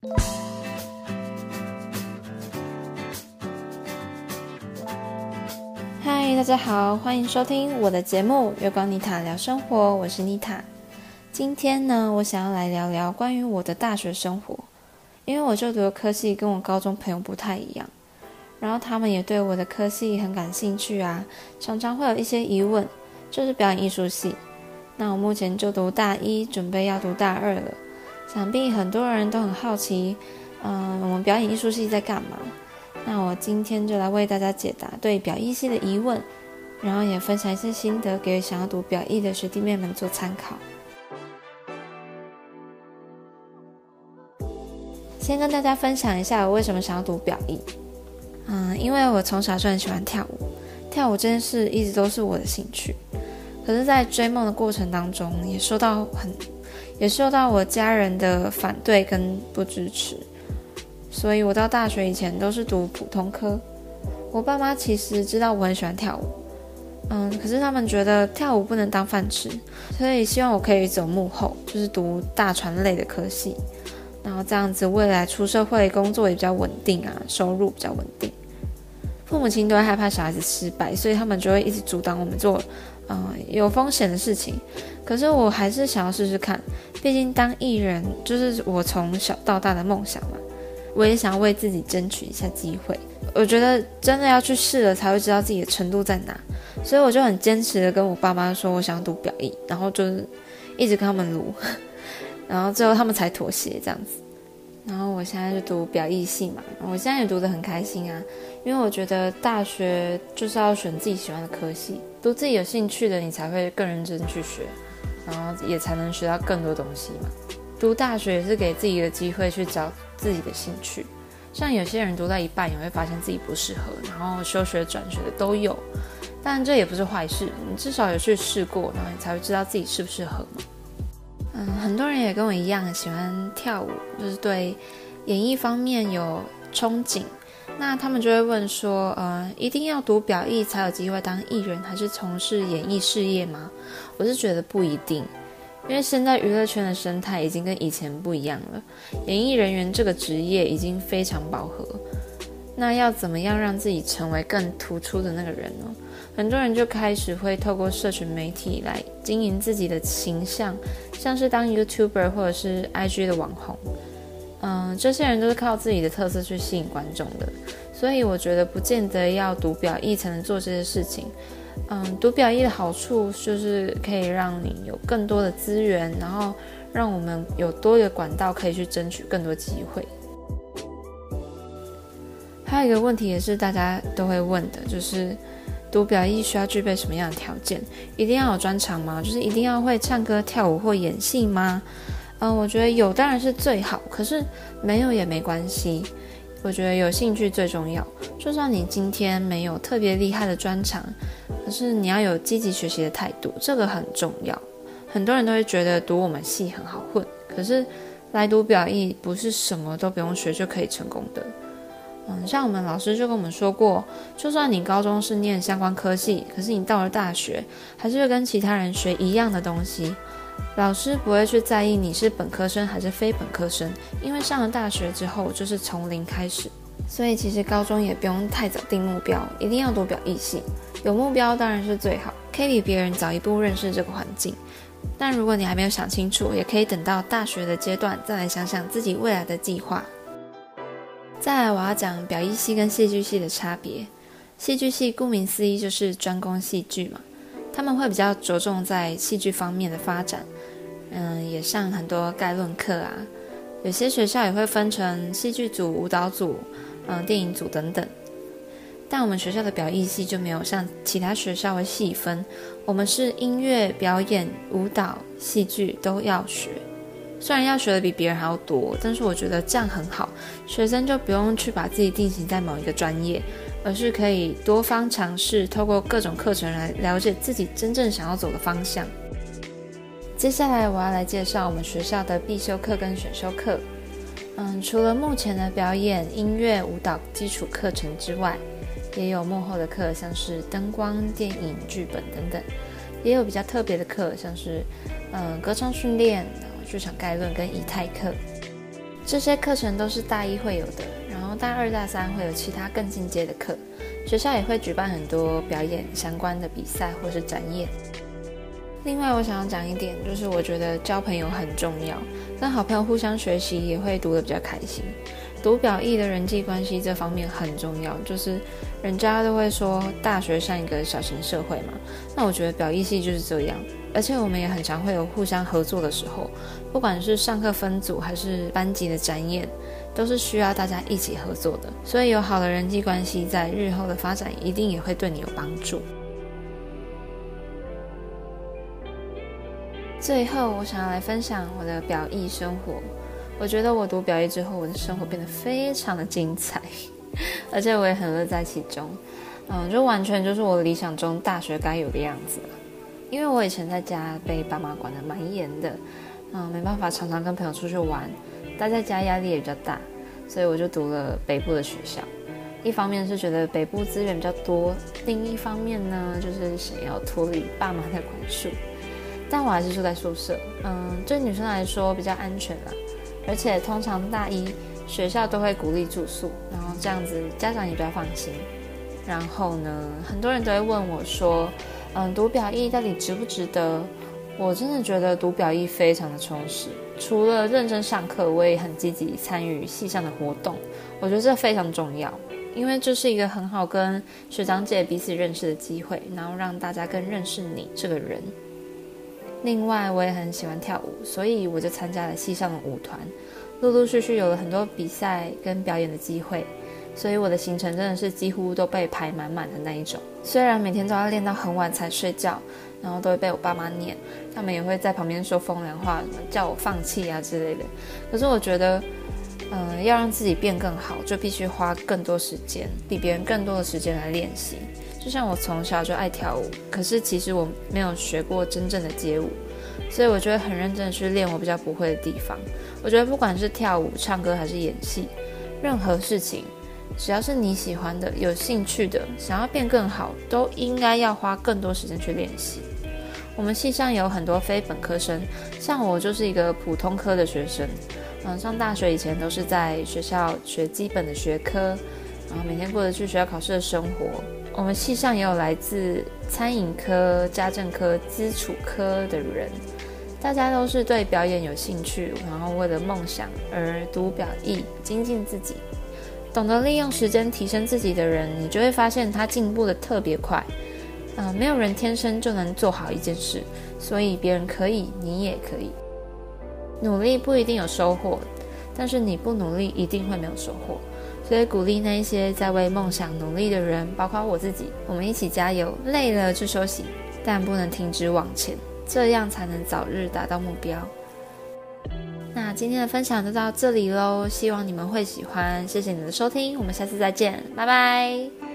嗨，大家好，欢迎收听我的节目《月光妮塔聊生活》，我是妮塔。今天呢，我想要来聊聊关于我的大学生活，因为我就读的科系跟我高中朋友不太一样，然后他们也对我的科系很感兴趣啊，常常会有一些疑问，就是表演艺术系。那我目前就读大一，准备要读大二了。想必很多人都很好奇，嗯，我们表演艺术系在干嘛？那我今天就来为大家解答对表艺系的疑问，然后也分享一些心得，给想要读表艺的学弟妹们做参考。先跟大家分享一下我为什么想要读表艺。嗯，因为我从小就很喜欢跳舞，跳舞这件事一直都是我的兴趣。可是，在追梦的过程当中，也受到很，也受到我家人的反对跟不支持，所以我到大学以前都是读普通科。我爸妈其实知道我很喜欢跳舞，嗯，可是他们觉得跳舞不能当饭吃，所以希望我可以走幕后，就是读大传类的科系，然后这样子未来出社会工作也比较稳定啊，收入比较稳定。父母亲都会害怕小孩子失败，所以他们就会一直阻挡我们做。嗯，有风险的事情，可是我还是想要试试看。毕竟当艺人就是我从小到大的梦想嘛，我也想要为自己争取一下机会。我觉得真的要去试了，才会知道自己的程度在哪。所以我就很坚持的跟我爸妈说，我想读表艺，然后就是一直跟他们卢，然后最后他们才妥协这样子。然后我现在就读表意系嘛，我现在也读得很开心啊，因为我觉得大学就是要选自己喜欢的科系，读自己有兴趣的，你才会更认真去学，然后也才能学到更多东西嘛。读大学也是给自己一个机会去找自己的兴趣，像有些人读到一半也会发现自己不适合，然后休学转学的都有，但这也不是坏事，你至少有去试过，然后你才会知道自己适不适合嘛。嗯，很多人也跟我一样喜欢跳舞，就是对演艺方面有憧憬。那他们就会问说，呃，一定要读表艺才有机会当艺人，还是从事演艺事业吗？我是觉得不一定，因为现在娱乐圈的生态已经跟以前不一样了，演艺人员这个职业已经非常饱和。那要怎么样让自己成为更突出的那个人呢？很多人就开始会透过社群媒体来经营自己的形象，像是当 YouTuber 或者是 IG 的网红，嗯，这些人都是靠自己的特色去吸引观众的。所以我觉得不见得要读表意才能做这些事情。嗯，读表意的好处就是可以让你有更多的资源，然后让我们有多一个管道可以去争取更多机会。还有一个问题也是大家都会问的，就是。读表意需要具备什么样的条件？一定要有专长吗？就是一定要会唱歌、跳舞或演戏吗？嗯，我觉得有当然是最好，可是没有也没关系。我觉得有兴趣最重要。就算你今天没有特别厉害的专长，可是你要有积极学习的态度，这个很重要。很多人都会觉得读我们系很好混，可是来读表意不是什么都不用学就可以成功的。嗯，像我们老师就跟我们说过，就算你高中是念相关科系，可是你到了大学，还是会跟其他人学一样的东西。老师不会去在意你是本科生还是非本科生，因为上了大学之后就是从零开始。所以其实高中也不用太早定目标，一定要多表艺系。有目标当然是最好，可以比别人早一步认识这个环境。但如果你还没有想清楚，也可以等到大学的阶段再来想想自己未来的计划。再来，我要讲表意系跟戏剧系的差别。戏剧系顾名思义就是专攻戏剧嘛，他们会比较着重在戏剧方面的发展，嗯，也上很多概论课啊。有些学校也会分成戏剧组、舞蹈组、嗯，电影组等等。但我们学校的表意系就没有像其他学校会细分，我们是音乐、表演、舞蹈、戏剧都要学。虽然要学的比别人还要多，但是我觉得这样很好，学生就不用去把自己定型在某一个专业，而是可以多方尝试，透过各种课程来了解自己真正想要走的方向。接下来我要来介绍我们学校的必修课跟选修课。嗯，除了目前的表演、音乐、舞蹈基础课程之外，也有幕后的课，像是灯光、电影、剧本等等，也有比较特别的课，像是嗯歌唱训练。剧场概论跟仪态课，这些课程都是大一会有的，然后大二大三会有其他更进阶的课。学校也会举办很多表演相关的比赛或是展演。另外，我想要讲一点，就是我觉得交朋友很重要，跟好朋友互相学习也会读得比较开心。读表意的人际关系这方面很重要，就是人家都会说大学像一个小型社会嘛，那我觉得表意系就是这样。而且我们也很常会有互相合作的时候，不管是上课分组还是班级的展演。都是需要大家一起合作的，所以有好的人际关系，在日后的发展一定也会对你有帮助。最后，我想要来分享我的表意生活。我觉得我读表意之后，我的生活变得非常的精彩，而且我也很乐在其中。嗯，就完全就是我理想中大学该有的样子。因为我以前在家被爸妈管得蛮严的，嗯，没办法常常跟朋友出去玩。待在家压力也比较大，所以我就读了北部的学校。一方面是觉得北部资源比较多，另一方面呢，就是想要脱离爸妈的管束。但我还是住在宿舍，嗯，对女生来说比较安全啦。而且通常大一学校都会鼓励住宿，然后这样子家长也比较放心。然后呢，很多人都会问我说，嗯，读表意到底值不值得？我真的觉得读表艺非常的充实，除了认真上课，我也很积极参与系上的活动。我觉得这非常重要，因为这是一个很好跟学长姐彼此认识的机会，然后让大家更认识你这个人。另外，我也很喜欢跳舞，所以我就参加了系上的舞团，陆陆续续有了很多比赛跟表演的机会。所以我的行程真的是几乎都被排满满的那一种。虽然每天都要练到很晚才睡觉，然后都会被我爸妈念，他们也会在旁边说风凉话，什么叫我放弃啊之类的。可是我觉得，嗯、要让自己变更好，就必须花更多时间，比别人更多的时间来练习。就像我从小就爱跳舞，可是其实我没有学过真正的街舞，所以我就会很认真的去练我比较不会的地方。我觉得不管是跳舞、唱歌还是演戏，任何事情。只要是你喜欢的、有兴趣的、想要变更好，都应该要花更多时间去练习。我们系上有很多非本科生，像我就是一个普通科的学生。嗯，上大学以前都是在学校学基本的学科，然后每天过着去学校考试的生活。我们系上也有来自餐饮科、家政科、基础科的人，大家都是对表演有兴趣，然后为了梦想而读表艺，精进自己。懂得利用时间提升自己的人，你就会发现他进步的特别快。嗯、没有人天生就能做好一件事，所以别人可以，你也可以。努力不一定有收获，但是你不努力一定会没有收获。所以鼓励那些在为梦想努力的人，包括我自己，我们一起加油。累了就休息，但不能停止往前，这样才能早日达到目标。今天的分享就到这里喽，希望你们会喜欢，谢谢你的收听，我们下次再见，拜拜。